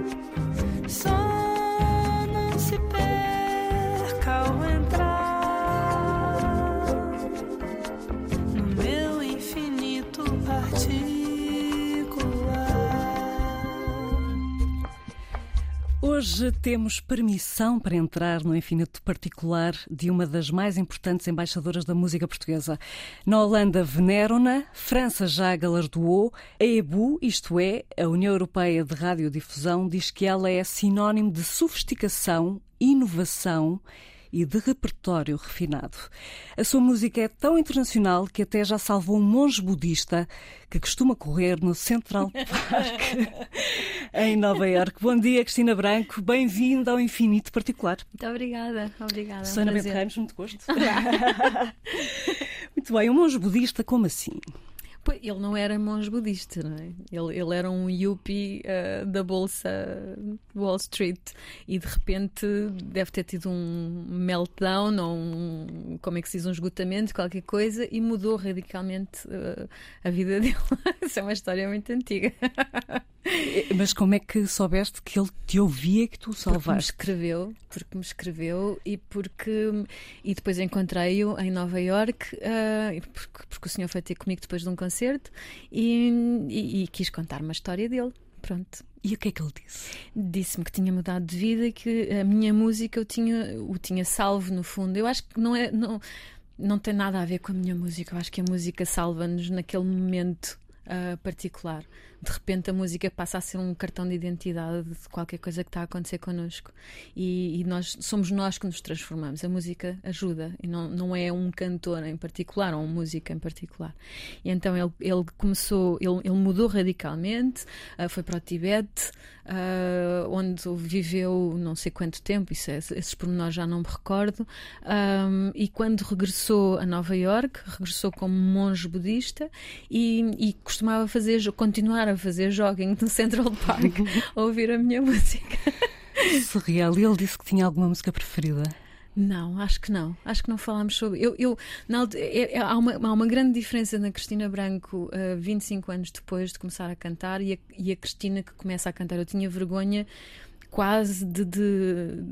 www.thebrandonbrown.com. Hoje temos permissão para entrar no infinito particular de uma das mais importantes embaixadoras da música portuguesa. Na Holanda veneram-na, França já galardoou, a EBU, isto é, a União Europeia de Radiodifusão, diz que ela é sinónimo de sofisticação, inovação de repertório refinado. A sua música é tão internacional que até já salvou um monge budista que costuma correr no Central Park em Nova York. Bom dia, Cristina Branco. Bem-vinda ao Infinito Particular. Muito obrigada. Obrigada. Susana Bento Ramos, muito gosto. muito bem, um monge budista, como assim? Ele não era monge budista, não é? Ele, ele era um yuppie uh, da bolsa Wall Street e de repente deve ter tido um meltdown ou um, como é que se diz, um esgotamento, qualquer coisa, e mudou radicalmente uh, a vida dele. Isso é uma história muito antiga. Mas como é que soubeste que ele te ouvia que tu salvaste? Porque me escreveu, porque me escreveu e porque e depois encontrei-o em Nova York uh, porque, porque, o senhor foi ter comigo depois de um concerto e, e, e quis contar uma história dele. Pronto. E o que é que ele disse? Disse-me que tinha mudado de vida e que a minha música eu tinha, o tinha salvo no fundo. Eu acho que não é. Não, não tem nada a ver com a minha música. Eu acho que a música salva-nos naquele momento uh, particular de repente a música passa a ser um cartão de identidade de qualquer coisa que está a acontecer connosco. E, e nós somos nós que nos transformamos. A música ajuda e não, não é um cantor em particular ou uma música em particular. E então ele, ele começou, ele, ele mudou radicalmente, uh, foi para o Tibete, uh, onde viveu não sei quanto tempo, isso é, esses pormenores já não me recordo. Um, e quando regressou a Nova York, regressou como monge budista e, e costumava fazer, continuar a fazer jogging no Central Park a ouvir a minha música. Surreal. E ele disse que tinha alguma música preferida? Não, acho que não. Acho que não falámos sobre. Eu, eu na, é, é, há, uma, há uma grande diferença na Cristina Branco uh, 25 anos depois de começar a cantar e a, e a Cristina que começa a cantar. Eu tinha vergonha quase de, de,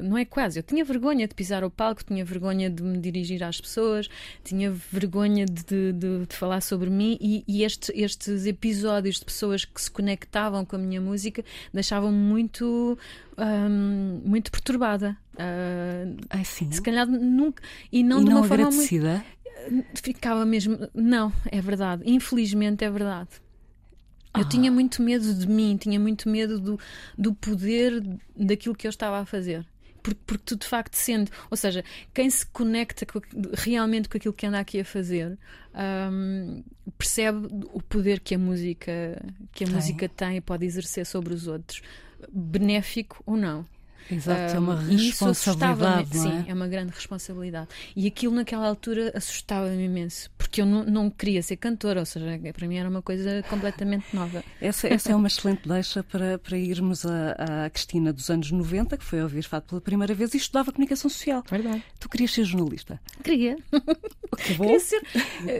Não é quase, eu tinha vergonha de pisar o palco, tinha vergonha de me dirigir às pessoas, tinha vergonha de, de, de falar sobre mim e, e este, estes episódios de pessoas que se conectavam com a minha música deixavam-me muito. Um, muito perturbada. Uh, assim? Se calhar nunca. E não e de uma não forma agradecida? Muito, ficava mesmo. Não, é verdade. Infelizmente é verdade. Eu ah. tinha muito medo de mim, tinha muito medo do, do poder daquilo que eu estava a fazer. Porque, porque tu de facto sendo, ou seja, quem se conecta com, realmente com aquilo que anda aqui a fazer um, percebe o poder que a música que a tem. música tem e pode exercer sobre os outros, benéfico ou não. Exato, é uma responsabilidade. É? Sim, é uma grande responsabilidade. E aquilo naquela altura assustava-me imenso, porque eu não, não queria ser cantora, ou seja, para mim era uma coisa completamente nova. Essa, essa é uma excelente deixa para, para irmos à, Cristina dos anos 90, que foi ouvir fado pela primeira vez e estudava comunicação social. Verdade. Tu querias ser jornalista? Queria. Que bom. Queria ser,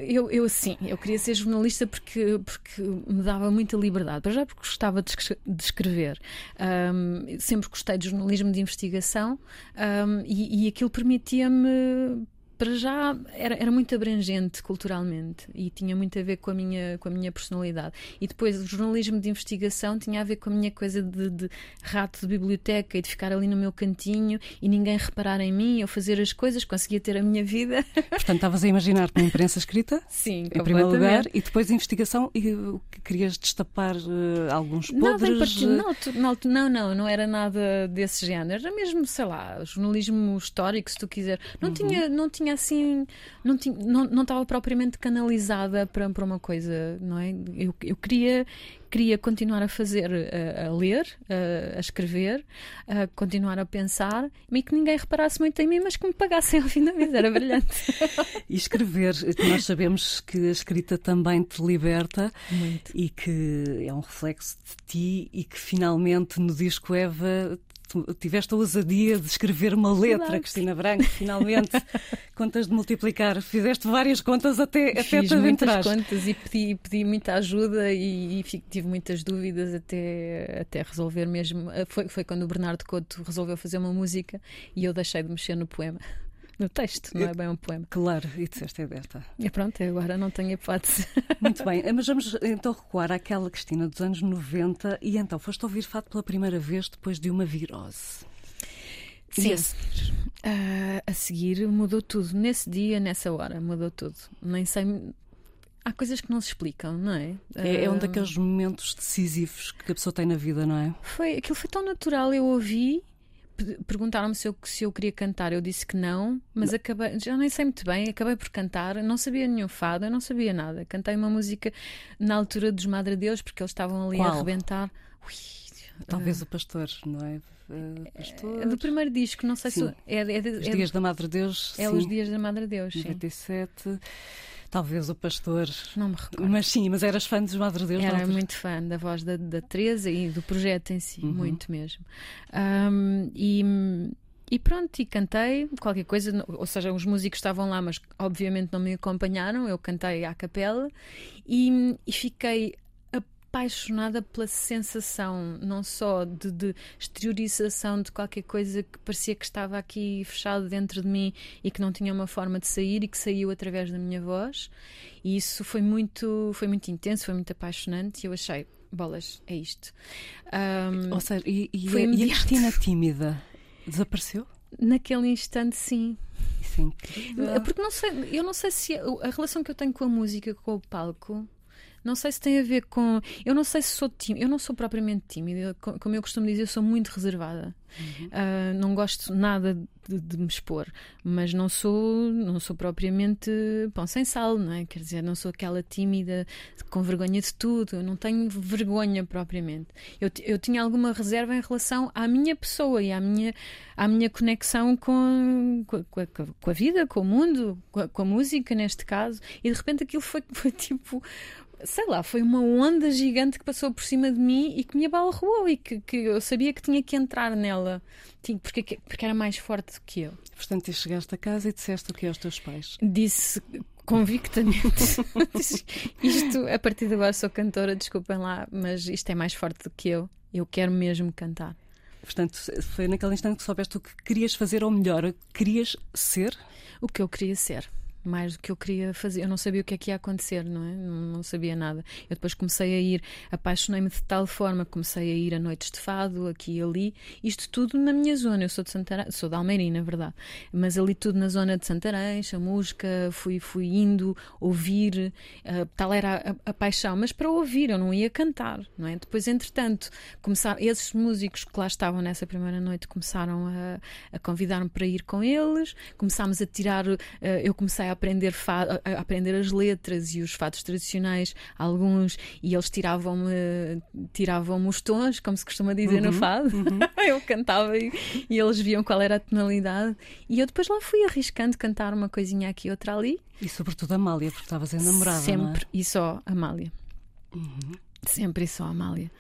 eu, eu sim, eu queria ser jornalista porque, porque me dava muita liberdade. Para já porque gostava de, escrever. Um, sempre gostei de jornalismo jornalismo de investigação um, e, e aquilo permitia-me para já era, era muito abrangente culturalmente e tinha muito a ver com a minha, com a minha personalidade. E depois o jornalismo de investigação tinha a ver com a minha coisa de, de rato de biblioteca e de ficar ali no meu cantinho e ninguém reparar em mim, eu fazer as coisas, conseguia ter a minha vida. Portanto, estavas a imaginar com imprensa escrita? Sim, em primeiro lugar, e depois a investigação e querias destapar uh, alguns podres? Não, não, não, não, não era nada desse género. Era mesmo, sei lá, jornalismo histórico, se tu quiser. Não uhum. tinha, não tinha assim, não, tinha, não, não estava propriamente canalizada para, para uma coisa, não é? Eu, eu queria, queria continuar a fazer, a, a ler, a, a, escrever, a continuar a pensar, e que ninguém reparasse muito em mim, mas que me pagassem ao fim da vida, era brilhante. e escrever, nós sabemos que a escrita também te liberta muito. e que é um reflexo de ti e que finalmente no disco Eva tiveste, a ousadia de escrever uma letra, Verdade. Cristina Branco, finalmente. contas de multiplicar. Fizeste várias contas até, até Fiz te muitas contas e pedi, pedi muita ajuda e, e, tive muitas dúvidas até, até resolver mesmo. Foi, foi quando o Bernardo Couto resolveu fazer uma música e eu deixei de mexer no poema no texto, não é bem um poema. Claro, e disseste é desta. E pronto, agora não tenho hipótese. Muito bem, mas vamos então recuar àquela Cristina dos anos 90 e então foste ouvir fato pela primeira vez depois de uma virose. Sim. A seguir, uh, a seguir mudou tudo. Nesse dia, nessa hora, mudou tudo. Nem sei. Há coisas que não se explicam, não é? É, é um daqueles momentos decisivos que a pessoa tem na vida, não é? Foi, aquilo foi tão natural. Eu ouvi perguntaram-me se eu, se eu queria cantar, eu disse que não, mas não. acabei, já nem sei muito bem, acabei por cantar, não sabia nenhum fado, eu não sabia nada. Cantei uma música na altura dos Madre Deus, porque eles estavam ali Qual? a arrebentar. Ui, Talvez uh, o pastor, não é? Uh, pastor. É do primeiro disco, não sei sim. se. É, é, é, os Dias da Madre Deus. É sim. os Dias da Madre Deus. 97. Sim. Talvez o pastor. Não me recordo. Mas sim, mas eras fã dos Madre Deus? Era muito fã da voz da, da Teresa e do projeto em si, uhum. muito mesmo. Um, e. E pronto, e cantei qualquer coisa, ou seja, os músicos estavam lá, mas obviamente não me acompanharam. Eu cantei à capela e, e fiquei apaixonada pela sensação, não só de, de, exteriorização de qualquer coisa que parecia que estava aqui fechado dentro de mim e que não tinha uma forma de sair e que saiu através da minha voz. E isso foi muito, foi muito intenso, foi muito apaixonante e eu achei, bolas, é isto. Um, Ou seja, e, e, foi a, e a Cristina tímida desapareceu? Naquele instante, sim. Sim. Porque não sei, eu não sei se a, a relação que eu tenho com a música, com o palco, não sei se tem a ver com. Eu não sei se sou tímida. Eu não sou propriamente tímida. Como eu costumo dizer, eu sou muito reservada. Uhum. Uh, não gosto nada de, de, me expor, mas não sou, não sou propriamente pão sem sal, não é? Quer dizer, não sou aquela tímida com vergonha de tudo. Eu não tenho vergonha propriamente. Eu, eu tinha alguma reserva em relação à minha pessoa e à minha, à minha conexão com, com, com, a, com a vida, com o mundo, com a, com a música, neste caso. E de repente aquilo foi, foi tipo sei lá, foi uma onda gigante que passou por cima de mim e que me abalroou e que, que eu sabia que tinha que entrar nela, porque, porque era mais forte do que eu. Portanto, chegaste a casa e disseste o que aos teus pais? Disse convictamente. isto, a partir de agora sou cantora, desculpem lá, mas isto é mais forte do que eu. Eu quero mesmo cantar. Portanto, foi naquele instante que soubeste o que querias fazer, ou melhor, querias ser? O que eu queria ser mais do que eu queria fazer. Eu não sabia o que é que ia acontecer, não é? Não, não sabia nada. Eu depois comecei a ir, apaixonei-me de tal forma, comecei a ir a noites de fado, aqui e ali, isto tudo na minha zona. Eu sou de Santarém, sou de Almeirim, na verdade, mas ali tudo na zona de Santarém, chamusca, fui, fui indo ouvir, uh, tal era a, a, paixão, mas para ouvir, eu não ia cantar, não é? Depois, entretanto, começaram, esses músicos que lá estavam nessa primeira noite começaram a, a convidar-me para ir com eles, começámos a tirar, uh, eu comecei a aprender, a aprender as letras e os fados tradicionais, alguns, e eles tiravam-me tiravam os tons, como se costuma dizer uhum, no fado. Uhum. eu cantava e, e, eles viam qual era a tonalidade. E eu depois lá fui arriscando cantar uma coisinha aqui, outra ali. E sobretudo Amália, porque estavas enamorada. Sempre é? e só Amália. Uhum. Sempre só Amália.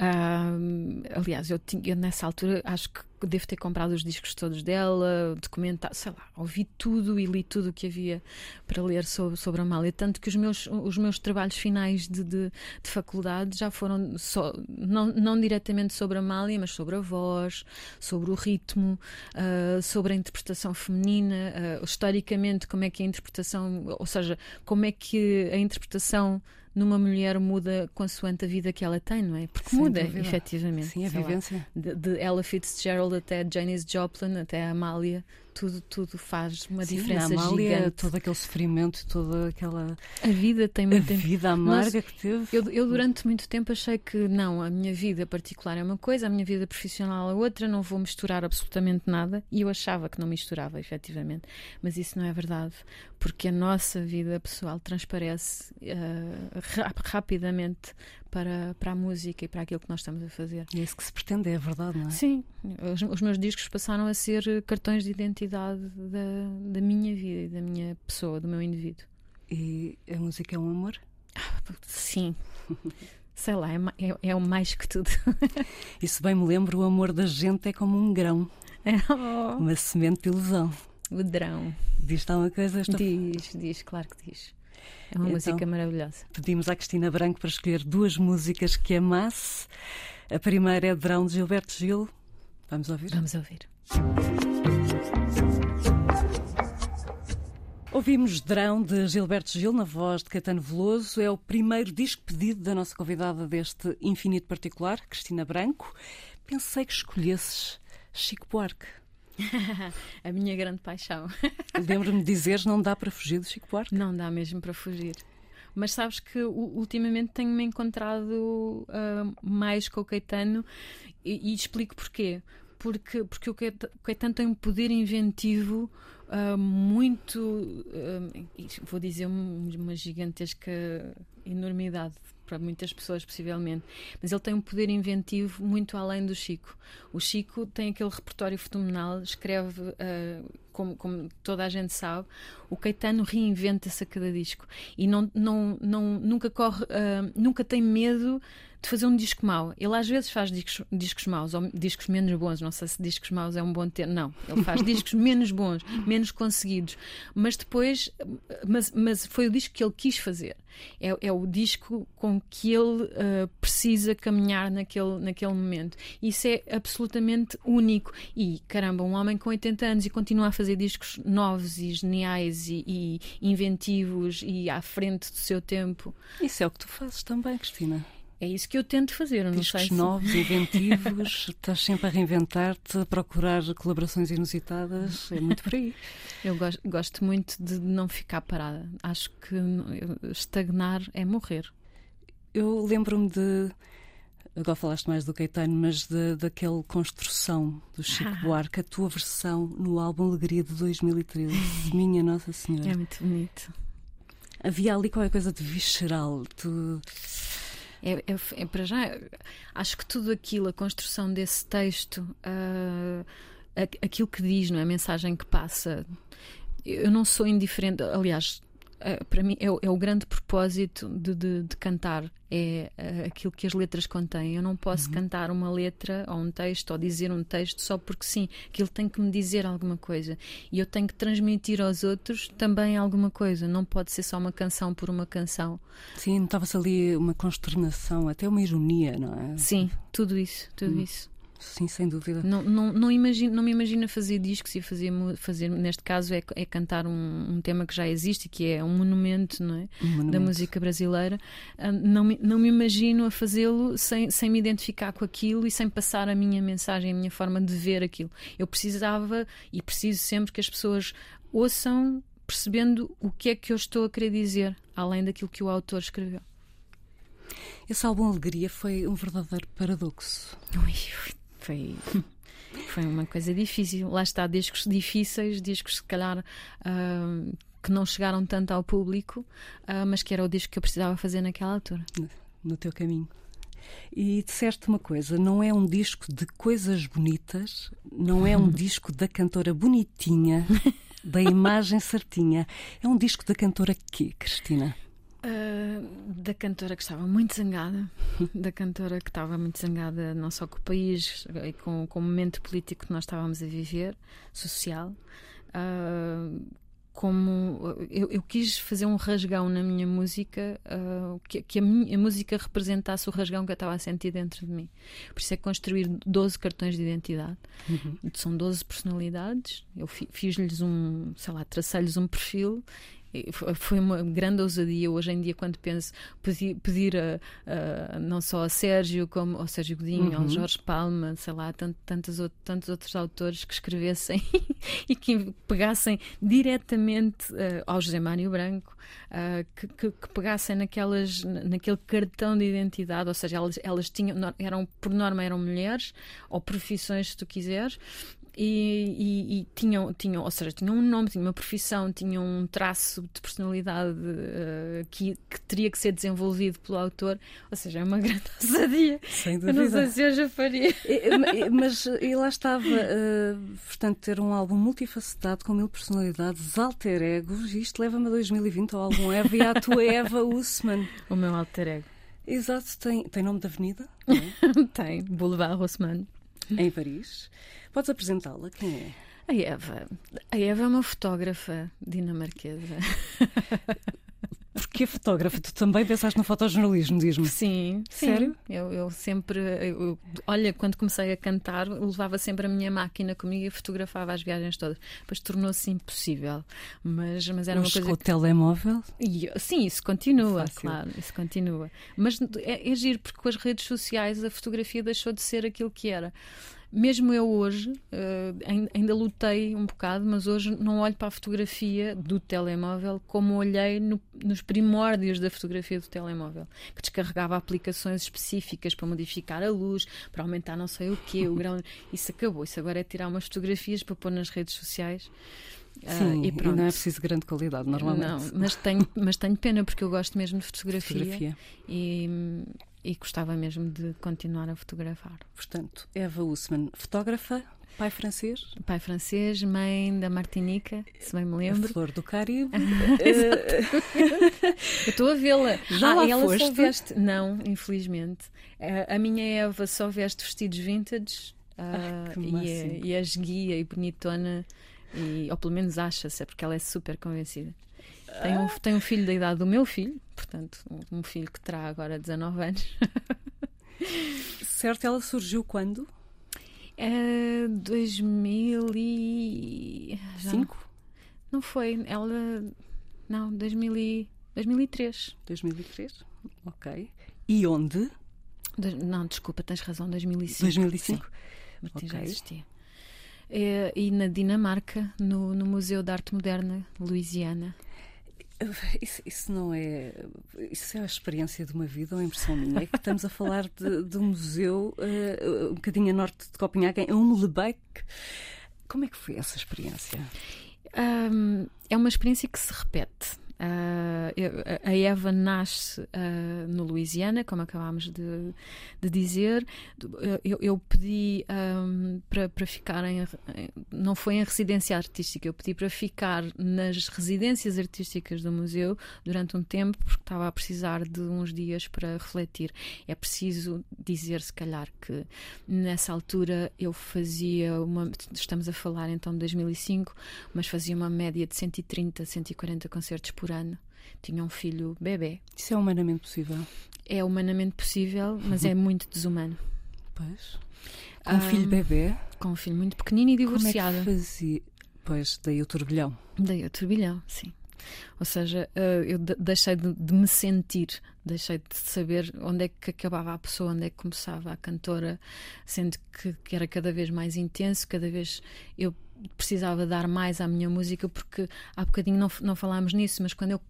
Uh, aliás, eu, tinha, eu nessa altura acho que devo ter comprado os discos todos dela, documentado, sei lá, ouvi tudo e li tudo o que havia para ler sobre, sobre a Amália. Tanto que os meus, os meus trabalhos finais de, de, de faculdade já foram só, não, não diretamente sobre a Amália, mas sobre a voz, sobre o ritmo, uh, sobre a interpretação feminina, uh, historicamente, como é que a interpretação, ou seja, como é que a interpretação numa mulher muda consoante a vida que ela tem, não é? Porque Sem muda, dúvida. efetivamente. Sim, a vivência. Lá, de, de, Ella Fitzgerald até Janis Joplin, até a Amália tudo, tudo faz uma Sim, diferença na Amália, gigante. Todo aquele sofrimento, toda aquela. A vida tem muito a vida amarga que teve. Eu, eu, durante muito tempo, achei que não, a minha vida particular é uma coisa, a minha vida profissional é outra, não vou misturar absolutamente nada. E eu achava que não misturava, efetivamente. Mas isso não é verdade, porque a nossa vida pessoal transparece uh, rapidamente para, para a música e para aquilo que nós estamos a fazer. E é isso que se pretende, é verdade, não é? Sim, os, os meus discos passaram a ser cartões de identidade da, da minha vida e da minha pessoa, do meu indivíduo. E a música é um amor? sim. sei lá, é, é, é o mais que tudo. e se bem me lembro, o amor da gente é como um grão. Oh. Uma semente de ilusão. O drão. Diz-te alguma coisa? Esta... Diz, diz, claro que diz. É uma então, música maravilhosa. Pedimos à Cristina Branco para escolher duas músicas que amasse. A primeira é Drão de Gilberto Gil. Vamos ouvir? Vamos ouvir. Ouvimos Drão de Gilberto Gil na voz de Caetano Veloso. É o primeiro disco pedido da nossa convidada deste infinito particular, Cristina Branco. Pensei que escolhesses Chico Buarque. a minha grande paixão. Lembro-me de dizeres não dá para fugir do Chico Buarque? Não dá mesmo para fugir. Mas sabes que ultimamente tenho-me encontrado uh, mais com o Caetano e, e explico porquê. Porque, porque o Caetano tem um poder inventivo uh, muito, uh, vou dizer, uma gigantesca enormidade para muitas pessoas, possivelmente. Mas ele tem um poder inventivo muito além do Chico. O Chico tem aquele repertório fenomenal, escreve, uh, como, como, toda a gente sabe, o Caetano reinventa-se a cada disco e não, não, não, nunca corre, uh, nunca tem medo de fazer um disco mau. Ele às vezes faz discos, discos maus ou discos menos bons. Não sei se discos maus é um bom termo. Não, ele faz discos menos bons, menos conseguidos. Mas depois, mas, mas foi o disco que ele quis fazer. É, é o disco com que ele uh, precisa caminhar naquele, naquele momento. Isso é absolutamente único. E caramba, um homem com 80 anos e continua a fazer discos novos e geniais e, e inventivos e à frente do seu tempo. Isso é o que tu fazes também, Cristina. É isso que eu tento fazer. Não Discos sei se... novos, inventivos, estás sempre a reinventar-te, a procurar colaborações inusitadas, é muito por aí. Eu gosto, gosto muito de não ficar parada. Acho que estagnar é morrer. Eu lembro-me de. Agora falaste mais do Caetano, mas daquela construção do Chico ah. Buarque, a tua versão no álbum Alegria de 2013. Minha Nossa Senhora. É muito bonito. Havia ali qualquer coisa de visceral. Tu é, é, é, para já, acho que tudo aquilo, a construção desse texto, uh, aquilo que diz, não é? a mensagem que passa, eu não sou indiferente, aliás, Uh, para mim é, é, o grande propósito de, de, de cantar é uh, aquilo que as letras contêm. Eu não posso uhum. cantar uma letra ou um texto ou dizer um texto só porque sim. Aquilo tem que me dizer alguma coisa e eu tenho que transmitir aos outros também alguma coisa. Não pode ser só uma canção por uma canção. Sim, notava-se ali uma consternação, até uma ironia, não é? Sim, tudo isso, tudo uhum. isso. Sim, sem dúvida. Não, não, não, imagino, não me imagino fazer discos e fazer, fazer neste caso, é, é cantar um, um, tema que já existe, que é um monumento, não é? Um monumento. da música brasileira. Ah, não me, não me imagino a fazê-lo sem, sem me identificar com aquilo e sem passar a minha mensagem, a minha forma de ver aquilo. Eu precisava e preciso sempre que as pessoas ouçam percebendo o que é que eu estou a querer dizer, além daquilo que o autor escreveu. Esse álbum Alegria foi um verdadeiro paradoxo. Ui, foi. Foi uma coisa difícil. Lá está, discos difíceis, discos se calhar uh, que não chegaram tanto ao público, uh, mas que era o disco que eu precisava fazer naquela altura. No teu caminho. E disseste uma coisa: não é um disco de coisas bonitas, não é um disco da cantora bonitinha, da imagem certinha. É um disco da cantora quê, Cristina? Uh, da cantora que estava muito zangada, da cantora que estava muito zangada não só com o país e com, com o momento político que nós estávamos a viver, social, uh, como eu, eu, quis fazer um rasgão na minha música, uh, que, que a, minha, a, música representasse o rasgão que eu estava a sentir dentro de mim. Por isso é construir 12 cartões de identidade. Uhum. São 12 personalidades. Eu fiz-lhes um, sei lá, tracei-lhes um perfil foi uma grande ousadia hoje em dia quando penso pedir, pedir a, a, não só a Sérgio como ao Sérgio Godinho, uhum. ao Jorge Palma, sei lá, tant, tantos, tantos outros autores que escrevessem e que pegassem diretamente uh, ao José Mário Branco, uh, que, que, que, pegassem naquelas, naquele cartão de identidade, ou seja, elas, elas tinham, eram, por norma eram mulheres ou profissões, se tu quiseres, e, e, e, tinham, tinham, ou seja, tinham um nome, tinham uma profissão, tinham um traço de personalidade uh, que, que, teria que ser desenvolvido pelo autor, ou seja, é uma grande ousadia. Sem dúvida. Eu não sei se eu já faria. Mas e lá estava, uh, portanto, ter um álbum multifacetado com mil personalidades, alter egos, e isto leva-me a 2020 ao álbum Eva e à tua Eva Usman. O meu alter ego. Exato, tem, tem nome de avenida? É? tem, Boulevard Haussmann. Em Paris. Podes apresentá-la? Quem é? A Eva. A Eva é uma fotógrafa dinamarquesa. Porque fotógrafa, tu também pensaste no fotojornalismo, diz-me. Sim, sério? Sim. Eu, eu sempre, eu, olha, quando comecei a cantar, levava sempre a minha máquina comigo e fotografava as viagens todas. Depois tornou-se impossível. Mas, mas era mas uma coisa. Com o telemóvel? E, sim, isso continua, Fácil. claro, isso continua. Mas é, é giro, porque com as redes sociais a fotografia deixou de ser aquilo que era. Mesmo eu hoje, uh, ainda lutei um bocado, mas hoje não olho para a fotografia do telemóvel como olhei no, nos primórdios da fotografia do telemóvel, que descarregava aplicações específicas para modificar a luz, para aumentar não sei o quê, o grão. Isso acabou. Isso agora é tirar umas fotografias para pôr nas redes sociais. Ah, Sim, uh, e, e não é preciso grande qualidade, normalmente. Não, mas tenho, mas tenho pena porque eu gosto mesmo de fotografia, fotografia. E, e gostava mesmo de continuar a fotografar. Portanto, Eva Usman, fotógrafa, pai francês? Pai francês, mãe da Martinica, se bem me lembro. A flor do Caribe. Eu estou a vê-la. Já ah, lá ela foste? só veste. Não, infelizmente. A minha Eva só veste vestidos vintage ah, uh, e, é, e é esguia e bonitona, e, ou pelo menos acha-se, é porque ela é super convencida. Tem um, tem um filho da idade do meu filho, portanto, um filho que terá agora 19 anos. certo, ela surgiu quando? É 2005? Não foi, ela. Não, 2000 e... 2003. 2003, ok. E onde? Não, desculpa, tens razão, 2005. 2005? Sim. Martim okay. já existia. É, e na Dinamarca, no, no Museu de Arte Moderna, Louisiana. Isso, isso, não é. Isso é a experiência de uma vida ou a impressão minha? É que estamos a falar de, de um museu uh, um bocadinho a norte de Copenhague, em Umlebeck. Como é que foi essa experiência? Um, é uma experiência que se repete. Uh, a Eva nasce uh, no Louisiana, como acabámos de, de dizer. Eu, eu pedi um, para, ficar em. Não foi em residência artística, eu pedi para ficar nas residências artísticas do museu durante um tempo, porque estava a precisar de uns dias para refletir. É preciso dizer, se calhar, que nessa altura eu fazia uma. Estamos a falar então de 2005, mas fazia uma média de 130, 140 concertos por por ano. Tinha um filho bebê. Isso é humanamente possível? É humanamente possível, mas é muito desumano. Pois. Com um filho bebê? Com um filho muito pequenino e divorciado. Como é que fazia? Pois, daí o turbilhão. Daí o turbilhão, sim. Ou seja, eh, eu deixei de, me sentir, deixei de saber onde é que acabava a pessoa, onde é que começava a cantora, sendo que, que era cada vez mais intenso, cada vez eu precisava dar mais à minha música porque há bocadinho não, não falámos nisso, mas quando eu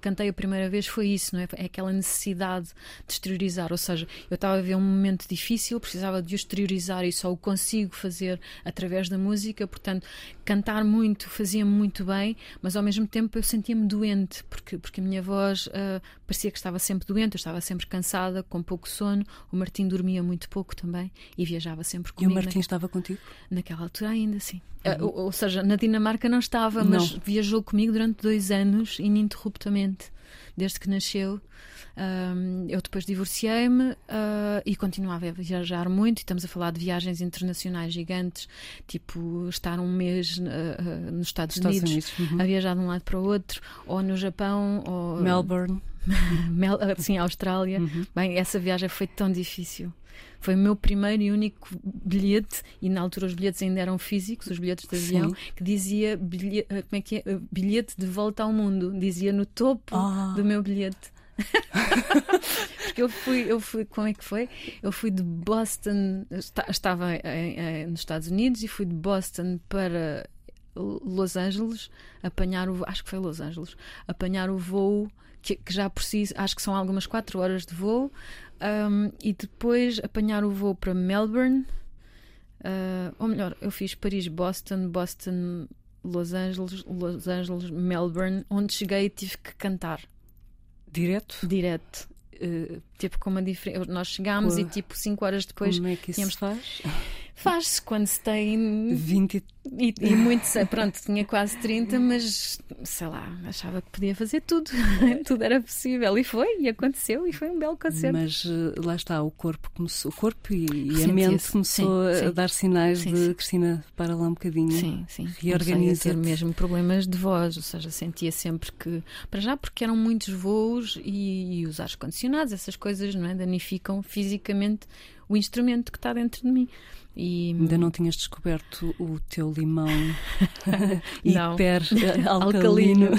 cantei a primeira vez foi isso, não é? É aquela necessidade de exteriorizar, ou seja, eu estava a ver um momento difícil, precisava de o exteriorizar e só o consigo fazer através da música, portanto, cantar muito fazia-me muito bem, mas ao mesmo tempo eu sentia-me doente, porque, porque a minha voz uh, parecia que estava sempre doente, eu estava sempre cansada, com pouco sono, o Martim dormia muito pouco também e viajava sempre comigo. E o Martim naquela, estava contigo? Naquela altura ainda, sim. Uhum. Uh, ou, ou, seja, na Dinamarca não estava, mas não. viajou comigo durante dois anos, ininterruptamente, desde que nasceu. Um, eu depois divorciei-me uh, e continuava a viajar muito. E estamos a falar de viagens internacionais gigantes, tipo estar um mês uh, uh, nos Estados, Estados Unidos, Unidos. Uhum. a viajar de um lado para o outro, ou no Japão, ou Melbourne. Mel, sim, Austrália. Uhum. Bem, essa viagem foi tão difícil. Foi o meu primeiro e único bilhete, e na altura os bilhetes ainda eram físicos, os bilhetes de avião, Sim. que dizia bilhete, como é que é? bilhete de volta ao mundo. Dizia no topo oh. do meu bilhete. Porque eu fui, eu fui, como é que foi? Eu fui de Boston, estava em, em, nos Estados Unidos e fui de Boston para Los Angeles apanhar o, acho que foi Los Angeles, apanhar o voo que, que já por si acho que são algumas 4 horas de voo um, e depois apanhar o voo para Melbourne. Uh, ou melhor, eu fiz Paris, Boston, Boston, Los Angeles, Los Angeles, Melbourne, onde cheguei e tive que cantar. Direto? Direto. Uh, tipo, com uma diferença. Nós chegámos e tipo 5 horas depois. Como é que isso tínhamos... faz? Faz-se quando se tem 20 e, e muito, pronto, tinha quase 30, mas sei lá, achava que podia fazer tudo, tudo era possível e foi, e aconteceu, e foi um belo concerto. Mas uh, lá está, o corpo começou, o corpo e, e a mente começou sim, a sim. dar sinais sim, de Cristina, para lá um bocadinho, sim, sim. reorganiza. ter mesmo problemas de voz, ou seja, sentia sempre que, para já, porque eram muitos voos e, e os ar condicionados, essas coisas, não é, danificam fisicamente o instrumento que está dentro de mim. E... Ainda não tinhas descoberto o teu limão hiper alcalino.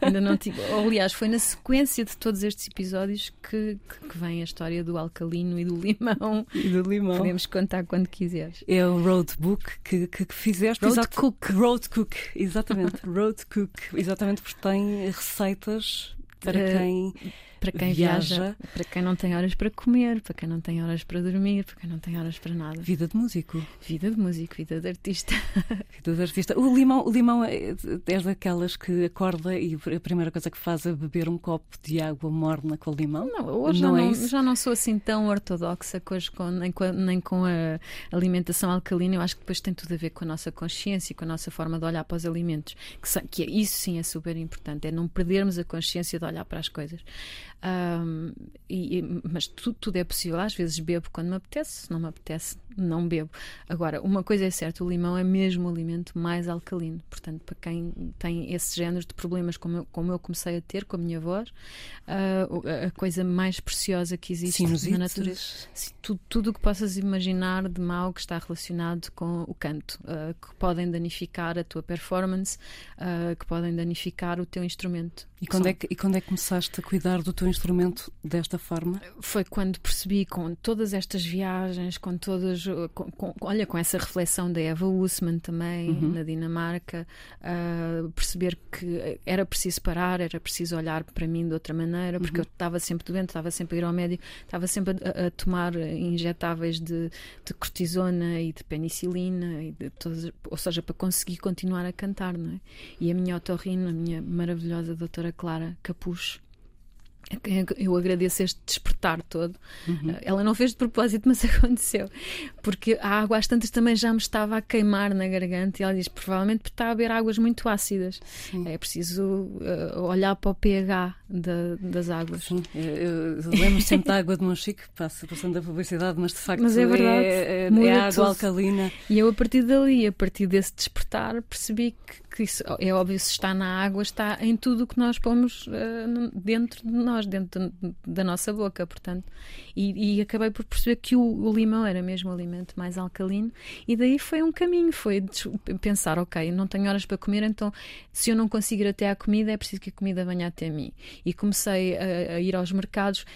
Ainda não tinha. Aliás, foi na sequência de todos estes episódios que, que, vem a história do alcalino e do limão. E do limão. Podemos contar quando quiseres. É o roadbook que, que, que fizeste. Road Cook. Road Cook, exatamente. road Cook, exatamente porque tem receitas para uh, quem para quem viaja. viaja. para quem não tem horas para comer, para quem não tem horas para dormir, para quem não tem horas para nada. Vida de músico. Vida de músico, vida de artista. vida de artista. O limão, o limão é, é daquelas que acorda e a primeira coisa que faz é beber um copo de água morna com limão? Não, hoje não, é já não sou assim tão ortodoxa hoje com, nem, com a, nem com a alimentação alcalina. Eu acho que depois tem tudo a ver com a nossa consciência e com a nossa forma de olhar para os alimentos. Que, que é, isso sim é super importante, é não perdermos a consciência de olhar para as coisas. Um, e, mas tudo, tudo, é possível. Às vezes bebo quando me apetece, se não me apetece, não bebo. Agora, uma coisa é certa: o limão é mesmo o alimento mais alcalino. Portanto, para quem tem esse género de problemas, como eu, como eu comecei a ter com a minha voz, uh, a coisa mais preciosa que existe Sinusites. na natureza, tudo o que possas imaginar de mal que está relacionado com o canto, uh, que podem danificar a tua performance, uh, que podem danificar o teu instrumento. E quando, é que, e quando é que começaste a cuidar do teu instrumento desta forma? Foi quando percebi com todas estas viagens, com todas, com, com, olha, com essa reflexão da Eva Usman também, uhum. na Dinamarca, uh, perceber que era preciso parar, era preciso olhar para mim de outra maneira, porque uhum. eu estava sempre doente, estava sempre a ir ao médico, estava sempre a, a tomar injetáveis de, de, cortisona e de penicilina, e de todas, ou seja, para conseguir continuar a cantar, não é? E a minha otorrina, a minha maravilhosa doutora Clara Capucho, eu agradeço este despertar todo. Uhum. Ela não fez de propósito, mas aconteceu. Porque a água às tantas também já me estava a queimar na garganta e ela diz: provavelmente está a beber águas muito ácidas. Sim. É preciso uh, olhar para o pH da, das águas. Sim, eu, eu lembro sempre da água de Monchique, passa passando a publicidade, mas de facto mas é, verdade, é, é, é água tudo. alcalina. E eu, a partir dali, a partir desse despertar, percebi que, que isso é óbvio, se está na água, está em tudo o que nós pomos uh, dentro de nós, dentro da nossa boca, portanto. E, e acabei por perceber que o, o, limão era mesmo o alimento mais alcalino, e daí foi um caminho, foi pensar, ok, não tenho horas para comer, então se eu não conseguir ir até à comida, é preciso que a comida venha até mim. E comecei a, a ir aos mercados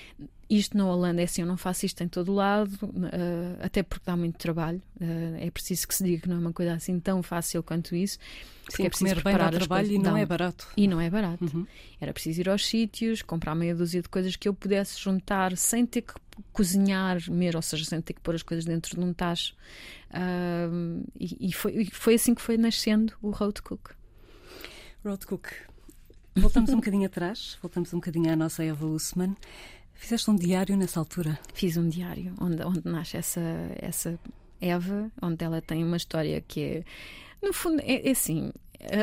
isto na Holanda é assim, eu não faço isto em todo lado, uh, até porque dá muito trabalho. Uh, é preciso que se diga que não é uma coisa assim tão fácil quanto isso. Porque Sim, é preciso preparar bem trabalho coisas. e não, é barato. E não é barato. Uhum. Era preciso ir aos sítios, comprar meia dúzia de coisas que eu pudesse juntar sem ter que cozinhar mesmo, ou seja, sem ter que pôr as coisas dentro de um tacho. Uh, e, e, foi, e foi assim que foi nascendo o Road Cook. Road Cook. Voltamos um bocadinho atrás, voltamos um bocadinho à nossa Eva Usman. Fizeste um diário nessa altura? Fiz um diário onde, onde nasce essa, essa Eva, onde ela tem uma história que é. No fundo, é, é assim.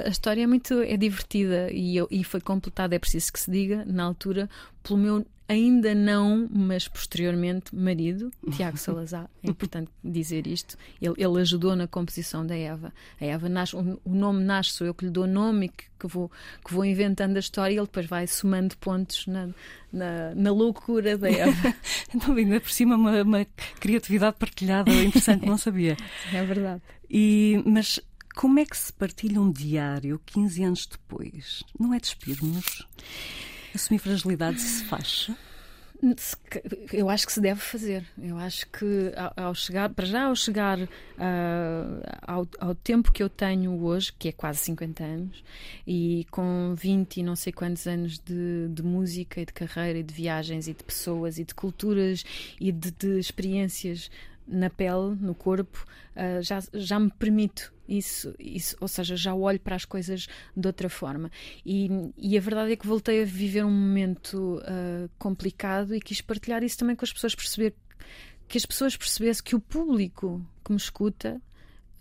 A história é muito é divertida e, eu, e foi completada, é preciso que se diga, na altura, pelo meu ainda não, mas posteriormente marido, Tiago Salazar. É importante dizer isto. Ele, ele, ajudou na composição da Eva. A Eva nasce, o, o nome nasce, sou eu que lhe dou nome e que, que, vou, que vou inventando a história e ele depois vai somando pontos na, na, na loucura da Eva. então, ainda por cima, uma, uma criatividade partilhada interessante, não sabia. É verdade. E, mas como é que se partilha um diário 15 anos depois? Não é despir-nos? Assumir fragilidade se faz? Eu acho que se deve fazer. Eu acho que ao chegar, para já ao chegar uh, ao, ao, tempo que eu tenho hoje, que é quase 50 anos, e com 20 e não sei quantos anos de, de música e de carreira e de viagens e de pessoas e de culturas e de, de experiências na pele, no corpo, uh, já, já me permito isso, isso, ou seja, já olho para as coisas de outra forma. E, e a verdade é que voltei a viver um momento uh, complicado e quis partilhar isso também com as pessoas, perceber que as pessoas percebessem que o público que me escuta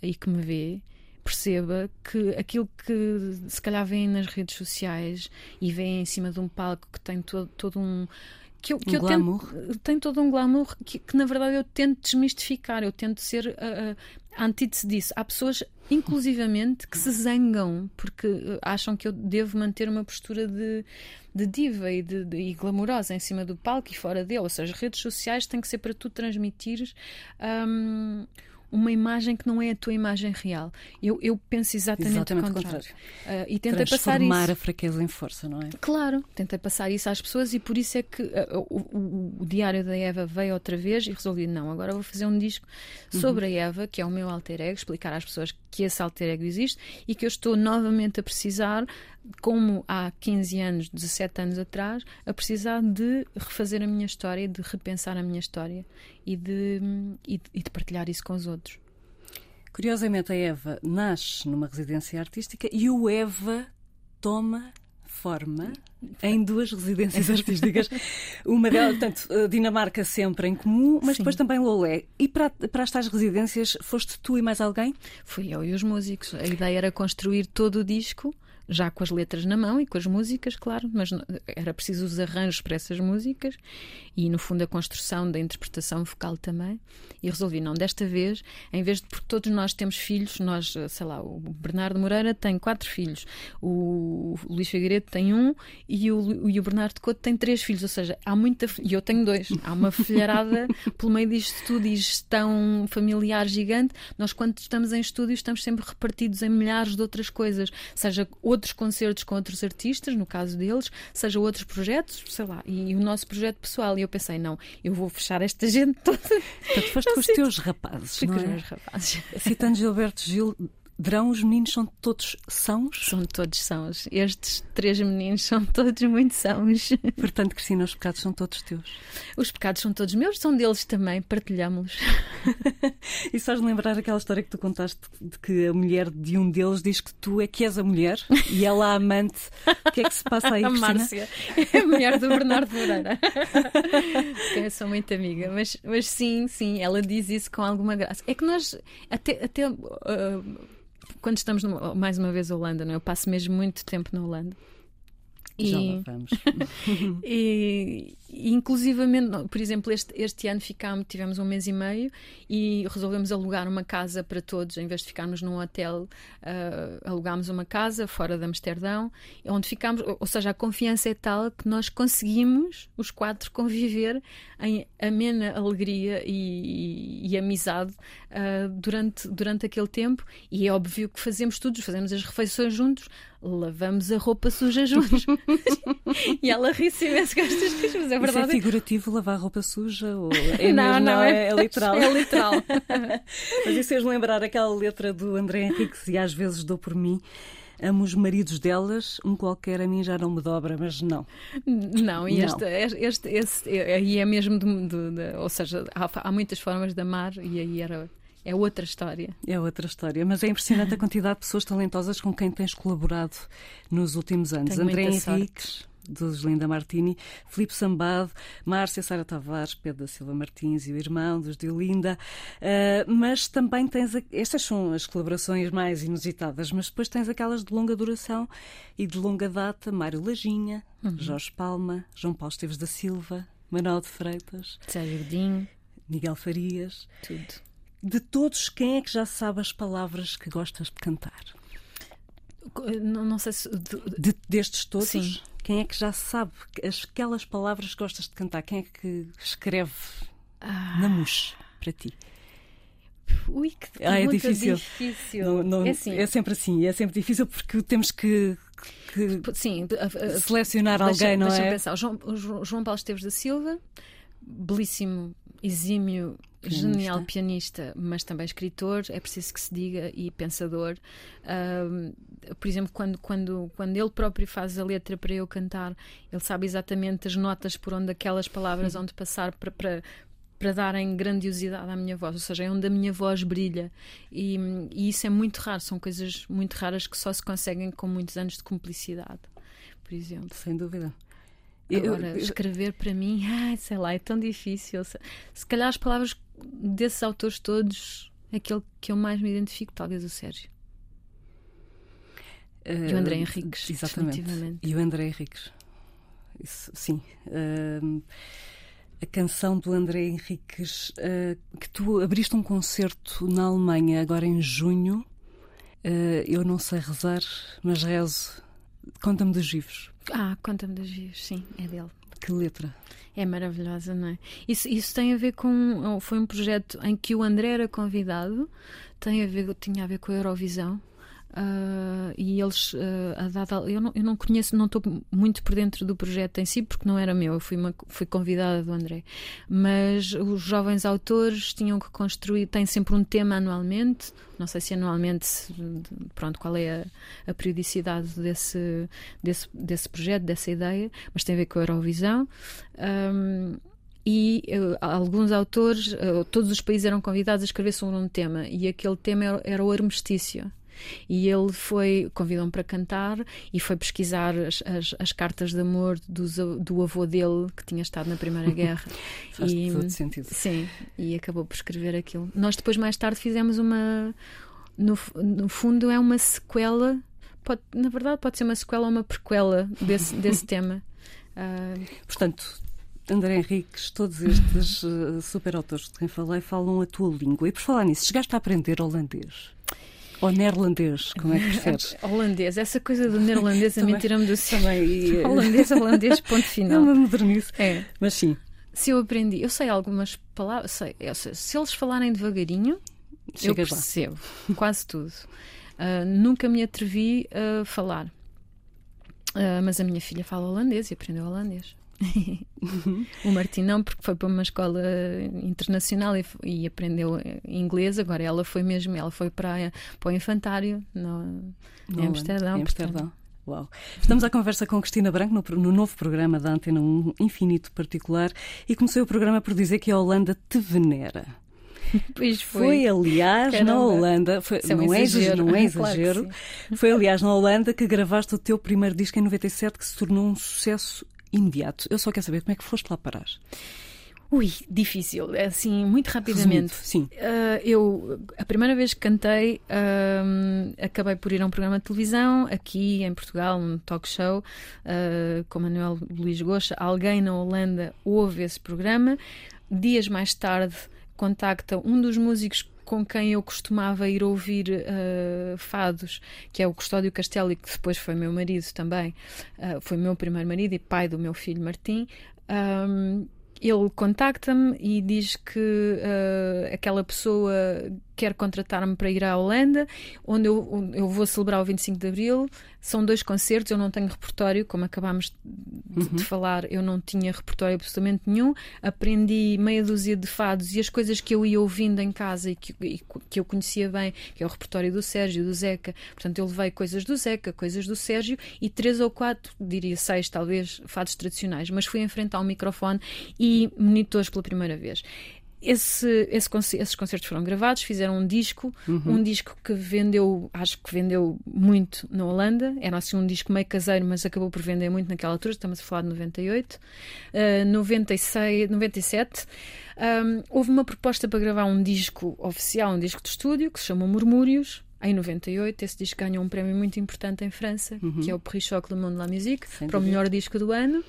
e que me vê perceba que aquilo que se calhar vêem nas redes sociais e vêem em cima de um palco que tem todo, todo um que eu, que um eu tento, tem todo um glamour que, que, na verdade eu tento desmistificar, eu tento ser uh, a antítese disso. Há pessoas, inclusivamente, que se zangam porque acham que eu devo manter uma postura de, de diva e, de, de, e glamourosa em cima do palco e fora dele. Ou seja, as redes sociais têm que ser para tu transmitires. Um, uma imagem que não é a tua imagem real. Eu, eu penso exatamente, exatamente o contrário. contrário. Uh, e tentei passar isso. a fraqueza em força, não é? Claro, tentei passar isso às pessoas e por isso é que uh, o, o, o, Diário da Eva veio outra vez e resolvi, não, agora vou fazer um disco sobre uhum. a Eva, que é o meu alter ego, explicar às pessoas que esse alter ego existe e que eu estou novamente a precisar como há 15 anos, 17 anos atrás, a precisar de refazer a minha história, de repensar a minha história e de, e, e de partilhar isso com os outros. Curiosamente, a Eva nasce numa residência artística e o Eva toma forma em duas residências artísticas. Uma delas, portanto, Dinamarca sempre em comum, mas Sim. depois também Lolé. E para, para estas residências foste tu e mais alguém? Fui eu e os músicos. A ideia era construir todo o disco já com as letras na mão e com as músicas, claro, mas era preciso os arranjos para essas músicas e, no fundo, a construção da interpretação vocal também. E resolvi, não, desta vez, em vez de. Porque todos nós temos filhos, nós, sei lá, o Bernardo Moreira tem quatro filhos, o Luís Figueiredo tem um e o, e o Bernardo Couto tem três filhos, ou seja, há muita. E eu tenho dois. Há uma filharada pelo meio disto tudo e gestão familiar gigante. Nós, quando estamos em estúdio, estamos sempre repartidos em milhares de outras coisas, seja outros concertos com outros artistas, no caso deles, seja outros projetos, sei lá, e o nosso projeto pessoal. E eu pensei, não, eu vou fechar esta gente toda. Portanto, foste com os teus rapazes, não é? os rapazes. Citando Gilberto Gil, Verão, os meninos são todos sãos? São todos sãos. Estes três meninos são todos muito sãos. Portanto, Cristina, os pecados são todos teus. Os pecados são todos meus, são deles também, partilhamos-los. e só lembrar aquela história que tu contaste de que a mulher de um deles diz que tu é que és a mulher e ela a amante. O que é que se passa aí, a Cristina? Márcia, é a mulher do Bernardo Moreira. eu sou muito amiga, mas, mas sim, sim, ela diz isso com alguma graça. É que nós até. até uh, quando estamos, no, mais uma vez, Holanda, não? É? eu passo mesmo muito tempo na Holanda. E, Já lá vamos. e, e, inclusivamente, por exemplo, este, este ano ficámos, tivemos um mês e meio e resolvemos alugar uma casa para todos, em vez de ficarmos num hotel, uh, alugámos uma casa fora de Amsterdão, onde ficámos, ou seja, a confiança é tal que nós conseguimos, os quatro, conviver em amena alegria e, e amizade uh, durante, durante aquele tempo. E é óbvio que fazemos tudo, fazemos as refeições juntos, lavamos a roupa suja juntos. e ela ri-se imenso com estas coisas, mas é verdade. Isso é figurativo lavar roupa suja? Ou é não, mesmo, não, é, é, literal. É literal. mas isso fez lembrar aquela letra do André Henriques e às vezes dou por mim. Amo os maridos delas, um qualquer a mim já não me dobra, mas não. Não, e este, este, este, aí é mesmo, de, de, de, ou seja, há, há muitas formas de amar e aí era é outra história. É outra história, mas é impressionante a quantidade de pessoas talentosas com quem tens colaborado nos últimos anos. Tenho André Henriques, dos Linda Martini, Filipe Sambado, Márcia Sara Tavares, Pedro da Silva Martins e o irmão dos de Olinda. Uh, mas também tens. A... Estas são as colaborações mais inusitadas, mas depois tens aquelas de longa duração e de longa data: Mário Lajinha, uhum. Jorge Palma, João Paulo Esteves da Silva, Manuel de Freitas, Sérgio Godinho, Miguel Farias. Tudo. De todos, quem é que já sabe as palavras que gostas de cantar? Não, não sei se. De, destes todos? Sim. Quem é que já sabe aquelas palavras que gostas de cantar? Quem é que escreve ah. na mousse para ti? Ui, que ah, é difícil. difícil. Não, não, é, assim. é, sempre assim, é sempre difícil porque temos que, que Sim, selecionar deixa, alguém, não deixa é? Pensar. João, João Paulo Esteves da Silva, belíssimo, exímio, pianista. genial pianista, mas também escritor, é preciso que se diga, e pensador. Um, por exemplo, quando, quando, quando ele próprio faz a letra para eu cantar, ele sabe exatamente as notas por onde aquelas palavras vão de passar para, para para darem grandiosidade à minha voz, ou seja, é onde a minha voz brilha. E, e, isso é muito raro, são coisas muito raras que só se conseguem com muitos anos de cumplicidade, por exemplo. Sem dúvida. Agora, escrever para mim, ai, sei lá, é tão difícil. Se calhar as palavras desses autores todos, aquele que eu mais me identifico, talvez o Sérgio. Uh, e o André Henriques. Exatamente. E o André Henriques. Isso, sim. Uh, a canção do André Henriques, uh, que tu abriste um concerto na Alemanha agora em junho. eu não sei rezar, mas rezo. Conta-me dos vivos. Ah, conta-me dos vivos, sim, é dele. Que letra. É maravilhosa, não é? Isso, isso tem a ver com. Foi um projeto em que o André era convidado, tem a ver, tinha a ver com a Eurovisão. Uh, e eles, uh, a dada, eu, não, eu não conheço, não estou muito por dentro do projeto em si, porque não era meu, eu fui, uma, fui convidada do André. Mas os jovens autores tinham que construir, têm sempre um tema anualmente, não sei se anualmente, pronto, qual é a, a periodicidade desse, desse, desse projeto, dessa ideia, mas tem a ver com a Eurovisão. Um, e uh, alguns autores, uh, todos os países eram convidados a escrever sobre um tema, e aquele tema era, era o armistício. E ele foi, convidou-me para cantar e foi pesquisar as, as, as cartas de amor do, do avô dele, que tinha estado na Primeira Guerra. Faz e, todo sentido. Sim, e acabou por escrever aquilo. Nós depois, mais tarde, fizemos uma. No, no fundo, é uma sequela. Pode, na verdade, pode ser uma sequela ou uma prequela desse, desse tema. Uh... Portanto, André Henriques, todos estes uh, super autores de quem falei falam a tua língua. E por falar nisso, chegaste a aprender holandês? Ou neerlandês, como é que preferes? holandês, essa coisa do neerlandês a mim tira-me do também. E... holandês, holandês, ponto final. É uma modernice. É. Mas sim. Se eu aprendi, eu sei algumas palavras, sei, sei se eles falarem devagarinho, Chegas eu percebo lá. quase tudo. Uh, nunca me atrevi a falar. Uh, mas a minha filha fala holandês e aprendeu holandês. o Martim não, porque foi para uma escola internacional e, e, aprendeu inglês. Agora ela foi mesmo, ela foi para, para o infantário no, no em Amsterdão. Em Amsterdão. Uau. Estamos à conversa com Cristina Branco no, no, novo programa da Antena um Infinito Particular e comecei o programa por dizer que a Holanda te venera. Pois foi. foi aliás, Caramba. na Holanda, foi, é um não, é exagero, não é exagero, claro foi aliás na Holanda que gravaste o teu primeiro disco em 97 que se tornou um sucesso imediato. Eu só quero saber como é que foste lá parar. Ui, difícil, é assim, muito rapidamente. Resumido, sim. Uh, eu, a primeira vez que cantei, uh, acabei por ir a um programa de televisão, aqui em Portugal, um talk show, uh, com Manuel Luís Goxa. Alguém na Holanda ouve esse programa. Dias mais tarde, contacta um dos músicos com quem eu costumava ir ouvir uh, fados, que é o Custódio Castelo, e que depois foi meu marido também, uh, foi meu primeiro marido e pai do meu filho Martim. Um, ele contacta-me e diz que uh, aquela pessoa quer contratar-me para ir à Holanda, onde eu, eu vou celebrar o 25 de Abril. São dois concertos, eu não tenho repertório, como acabámos de, uhum. de, falar, eu não tinha repertório absolutamente nenhum. Aprendi meia dúzia de fados e as coisas que eu ia ouvindo em casa e que, e que eu conhecia bem, que é o repertório do Sérgio, do Zeca. Portanto, eu levei coisas do Zeca, coisas do Sérgio e três ou quatro, diria seis talvez, fados tradicionais. Mas fui enfrentar um microfone e monitores pela primeira vez. Esse, esse, esses concertos foram gravados, fizeram um disco, uhum. um disco que vendeu, acho que vendeu muito na Holanda. Era assim um disco meio caseiro, mas acabou por vender muito naquela altura. Estamos a falar de 98, uh, 96, 97. Um, houve uma proposta para gravar um disco oficial, um disco de estúdio, que se chama Murmúrios. Em 98, esse disco ganhou um prémio muito importante em França, uhum. que é o Prix Choc Le Monde de la Musique, Sem para o melhor disco do ano.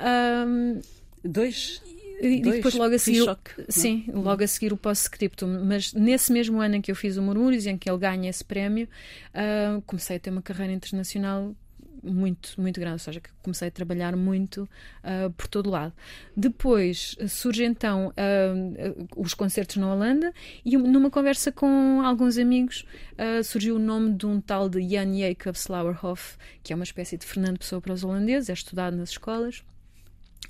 Um, Dois e Dois, depois logo a seguir. Choque, sim, não? logo a seguir o pós-scriptum. Mas nesse mesmo ano em que eu fiz o Murmúrios e em que ele ganha esse prémio, uh, comecei a ter uma carreira internacional muito, muito grande, ou seja, que comecei a trabalhar muito uh, por todo lado. Depois surge então uh, os concertos na Holanda e numa conversa com alguns amigos surgiu o nome de um tal de Jan Jacob Slauerhoff, que é uma espécie de Fernando Pessoa para os holandeses, é estudado nas escolas.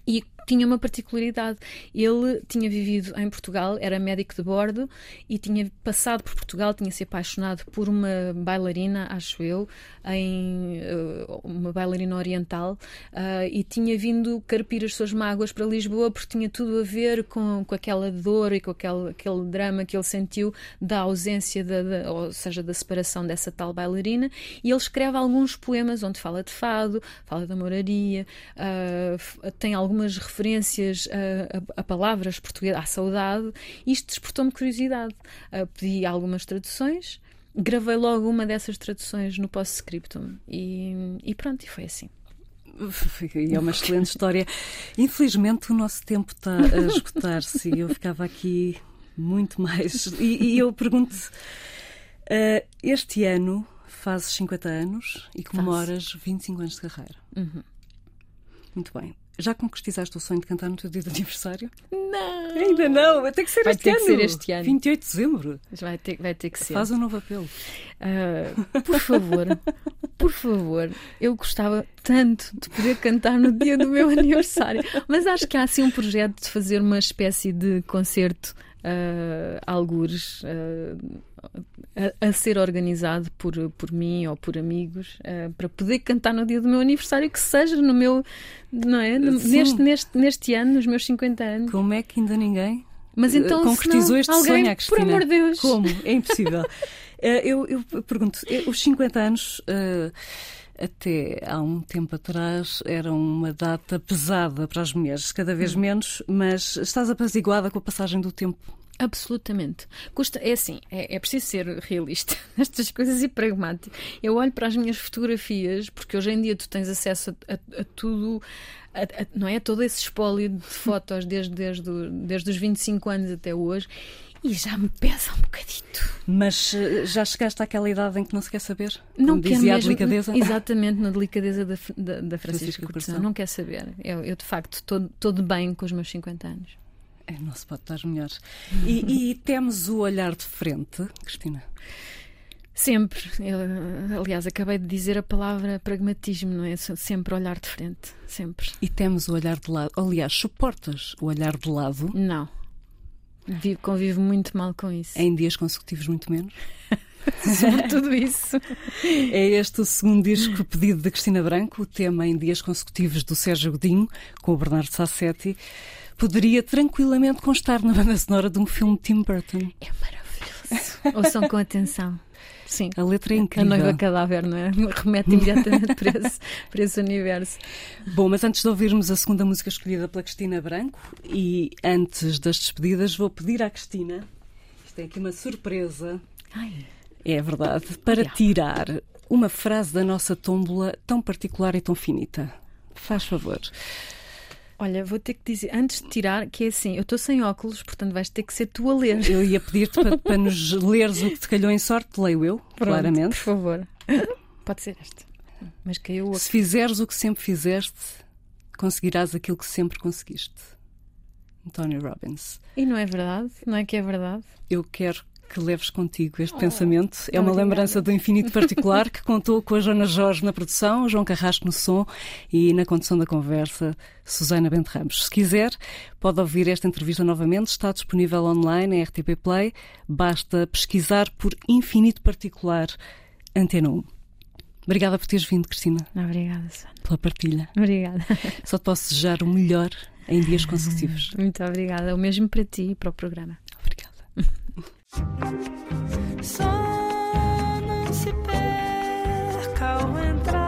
E tinha uma particularidade. Ele tinha vivido em Portugal, era médico de bordo e tinha passado por Portugal, tinha se apaixonado por uma bailarina, acho eu, em uh, uma bailarina oriental uh, e tinha vindo carpir as suas mágoas para Lisboa porque tinha tudo a ver com, com aquela dor e com aquele, aquele drama que ele sentiu da ausência, ou seja, da separação dessa tal bailarina. E ele escreve alguns poemas onde fala de fado, fala da moraria, uh, tem algumas referências a, a, a palavras portuguesas, à saudade. Isto despertou-me curiosidade. Uh, pedi algumas traduções, gravei logo uma dessas traduções no post-scriptum e, e pronto, e foi assim. É uma excelente história. Infelizmente, o nosso tempo está a esgotar-se e eu ficava aqui muito mais. E, e eu pergunto: uh, este ano fazes 50 anos e comemoras Faço. 25 anos de carreira. Uhum. Muito bem. Já concretizaste o sonho de cantar no teu dia de aniversário? Não! Ainda não, vai ter que ser vai este ter ano. Que ser este ano. 28 de dezembro. Vai ter, vai ter que ser. Faz um novo apelo. Uh, por favor, por favor, eu gostava tanto de poder cantar no dia do meu aniversário, mas acho que há assim um projeto de fazer uma espécie de concerto uh, algures uh, a, a, ser organizado por, por mim ou por amigos uh, para poder cantar no dia do meu aniversário, que seja no meu, não é? neste, neste, neste ano, nos meus 50 anos. Como é que ainda ninguém mas então, concretizou este alguém, sonho, Cristina? Por amor de Deus. Como? É impossível. eu, eu, pergunto, os 50 anos. Uh, até há um tempo atrás era uma data pesada para as mulheres, cada vez hum. menos, mas estás apaziguada com a passagem do tempo? Absolutamente. Custa, é assim, é, é preciso ser realista nestas coisas e pragmático. Eu olho para as minhas fotografias, porque hoje em dia tu tens acesso a, a, a tudo, a, não é? Todo esse espólio de fotos desde, desde, desde os 25 anos até hoje. E já me pesa um bocadito. Mas eh, já chegaste àquela idade em que não se quer saber? Não dizia a delicadeza? Exatamente, na delicadeza da, da, da Francisca, Francisca Não quer saber. Eu, eu de facto, estou de bem com os meus 50 anos. É, não se pode estar melhor. E, e temos o olhar de frente, Cristina? Sempre. Eu, aliás, acabei de dizer a palavra pragmatismo, não é? Sempre olhar de frente. Sempre. E temos o olhar de lado. Aliás, suportas o olhar de lado? Não. Vivo, convivo muito mal com isso. Em dias consecutivos, muito menos? Sobre tudo isso. É este o segundo disco pedido de Cristina Branco, o tema em dias consecutivos do Sérgio Godinho, com o Bernardo Sassetti poderia tranquilamente constar na banda sonora de um filme de Tim Burton. É maravilhoso. Ouçam com atenção. Sim. A letra é incrível. A noiva cadáver, não é? Remete imediatamente para esse, para esse universo. Bom, mas antes de ouvirmos a segunda música escolhida pela Cristina Branco e antes das despedidas, vou pedir à Cristina, isto é aqui uma surpresa. Ai. É verdade, para tirar uma frase da nossa tómbola tão particular e tão finita. Faz favor. Olha, vou ter que dizer, antes de tirar, que é assim, eu estou sem óculos, portanto vais ter que ser tu a ler. Eu ia pedir-te para, para, nos leres o que te calhou em sorte, leio eu, Pronto, claramente. Por favor. Pode ser este. Mas caiu Se fizeres o que sempre fizeste, conseguirás aquilo que sempre conseguiste. Tony Robbins. E não é verdade? Não é que é verdade? Eu quero que leves contigo este oh, pensamento. É uma obrigada. lembrança do infinito particular que contou com a Joana Jorge na produção, João Carrasco no som e na condução da conversa, Susana Bento Ramos. Se quiser, pode ouvir esta entrevista novamente, está disponível online em RTP Play. Basta pesquisar por infinito particular Antena 1. Obrigada por teres vindo, Cristina. Obrigada, Susana. Pela partilha. Obrigada. Só te posso desejar o melhor em dias consecutivos. Muito obrigada. O mesmo para ti e para o programa. Obrigada. Só não se perca ao entrar.